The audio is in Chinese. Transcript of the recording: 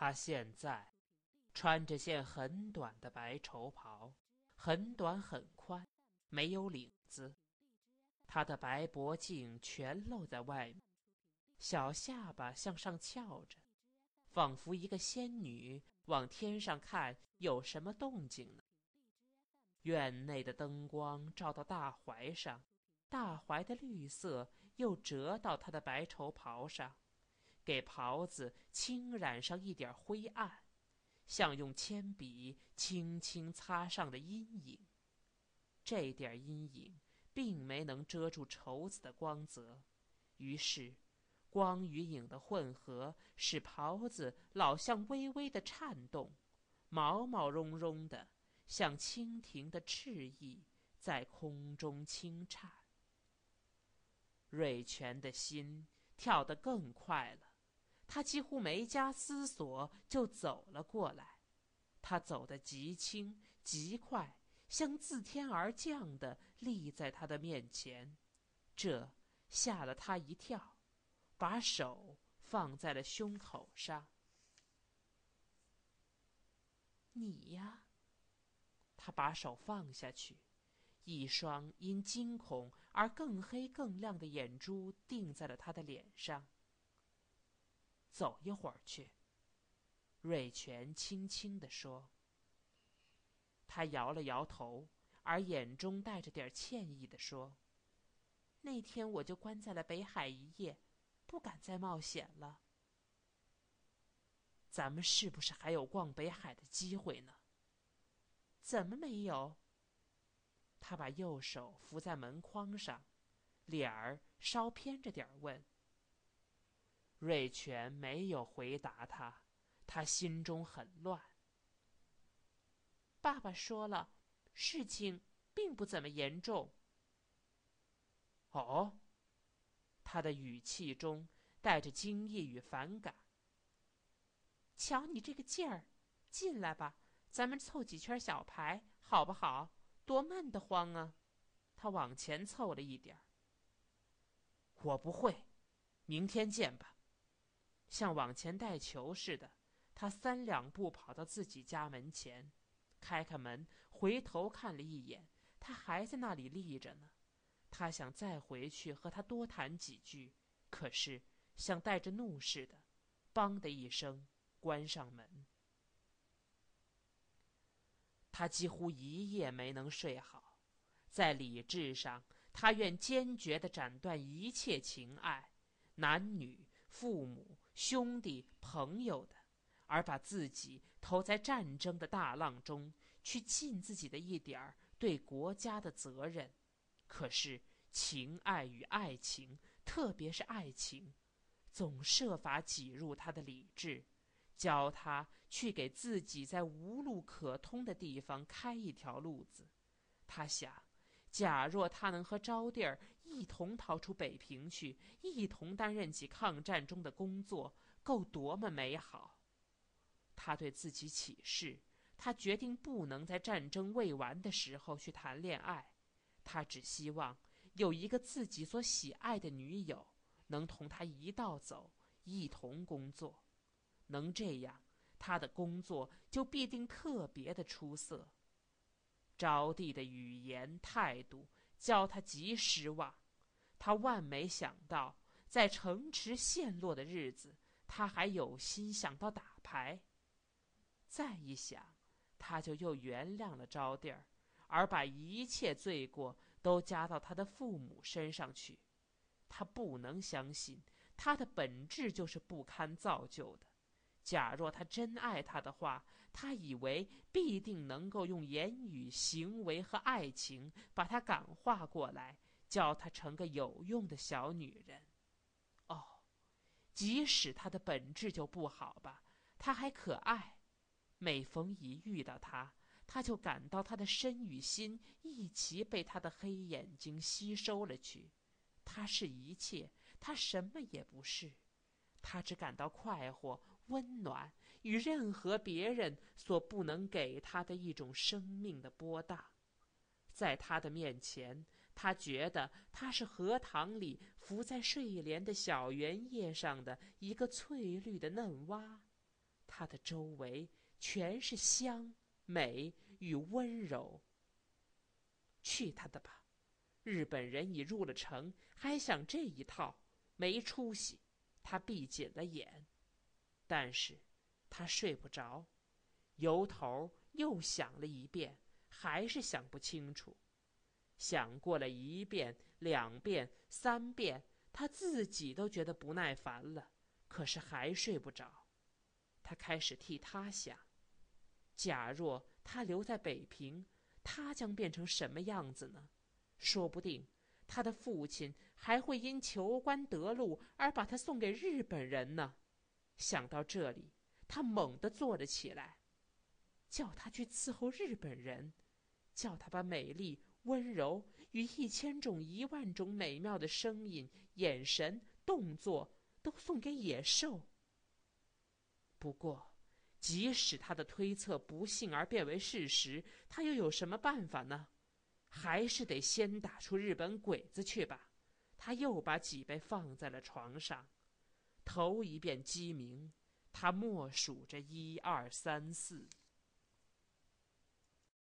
他现在穿着件很短的白绸袍，很短很宽，没有领子。他的白脖颈全露在外面，小下巴向上翘着，仿佛一个仙女往天上看有什么动静呢。院内的灯光照到大槐上，大槐的绿色又折到他的白绸袍上，给袍子轻染上一点灰暗，像用铅笔轻轻擦上的阴影。这点阴影。并没能遮住绸子的光泽，于是，光与影的混合使袍子老像微微的颤动，毛毛茸茸的，像蜻蜓的翅翼在空中轻颤。瑞全的心跳得更快了，他几乎没加思索就走了过来，他走得极轻极快。像自天而降的立在他的面前，这吓了他一跳，把手放在了胸口上。你呀，他把手放下去，一双因惊恐而更黑更亮的眼珠定在了他的脸上。走一会儿去，瑞全轻轻地说。他摇了摇头，而眼中带着点歉意地说：“那天我就关在了北海一夜，不敢再冒险了。咱们是不是还有逛北海的机会呢？怎么没有？”他把右手扶在门框上，脸儿稍偏着点问。瑞全没有回答他，他心中很乱。爸爸说了，事情并不怎么严重。哦，他的语气中带着惊异与反感。瞧你这个劲儿，进来吧，咱们凑几圈小牌，好不好？多闷得慌啊！他往前凑了一点我不会，明天见吧。像往前带球似的，他三两步跑到自己家门前。开开门，回头看了一眼，他还在那里立着呢。他想再回去和他多谈几句，可是像带着怒似的，梆的一声关上门。他几乎一夜没能睡好，在理智上，他愿坚决地斩断一切情爱，男女、父母、兄弟、朋友的。而把自己投在战争的大浪中，去尽自己的一点儿对国家的责任。可是情爱与爱情，特别是爱情，总设法挤入他的理智，教他去给自己在无路可通的地方开一条路子。他想，假若他能和招娣儿一同逃出北平去，一同担任起抗战中的工作，够多么美好！他对自己起誓，他决定不能在战争未完的时候去谈恋爱。他只希望有一个自己所喜爱的女友，能同他一道走，一同工作。能这样，他的工作就必定特别的出色。招娣的语言态度叫他极失望。他万没想到，在城池陷落的日子，他还有心想到打牌。再一想，他就又原谅了招娣儿，而把一切罪过都加到他的父母身上去。他不能相信，他的本质就是不堪造就的。假若他真爱他的话，他以为必定能够用言语、行为和爱情把他感化过来，教他成个有用的小女人。哦，即使他的本质就不好吧，他还可爱。每逢一遇到他，他就感到他的身与心一起被他的黑眼睛吸收了去。他是一切，他什么也不是。他只感到快活、温暖，与任何别人所不能给他的一种生命的波荡。在他的面前，他觉得他是荷塘里浮在睡莲的小圆叶上的一个翠绿的嫩蛙。他的周围全是香、美与温柔。去他的吧！日本人已入了城，还想这一套，没出息。他闭紧了眼，但是他睡不着，由头又想了一遍，还是想不清楚。想过了一遍、两遍、三遍，他自己都觉得不耐烦了，可是还睡不着。他开始替他想：假若他留在北平，他将变成什么样子呢？说不定。他的父亲还会因求官得禄而把他送给日本人呢。想到这里，他猛地坐了起来，叫他去伺候日本人，叫他把美丽、温柔与一千种、一万种美妙的声音、眼神、动作都送给野兽。不过，即使他的推测不幸而变为事实，他又有什么办法呢？还是得先打出日本鬼子去吧。他又把脊背放在了床上，头一遍鸡鸣，他默数着一二三四。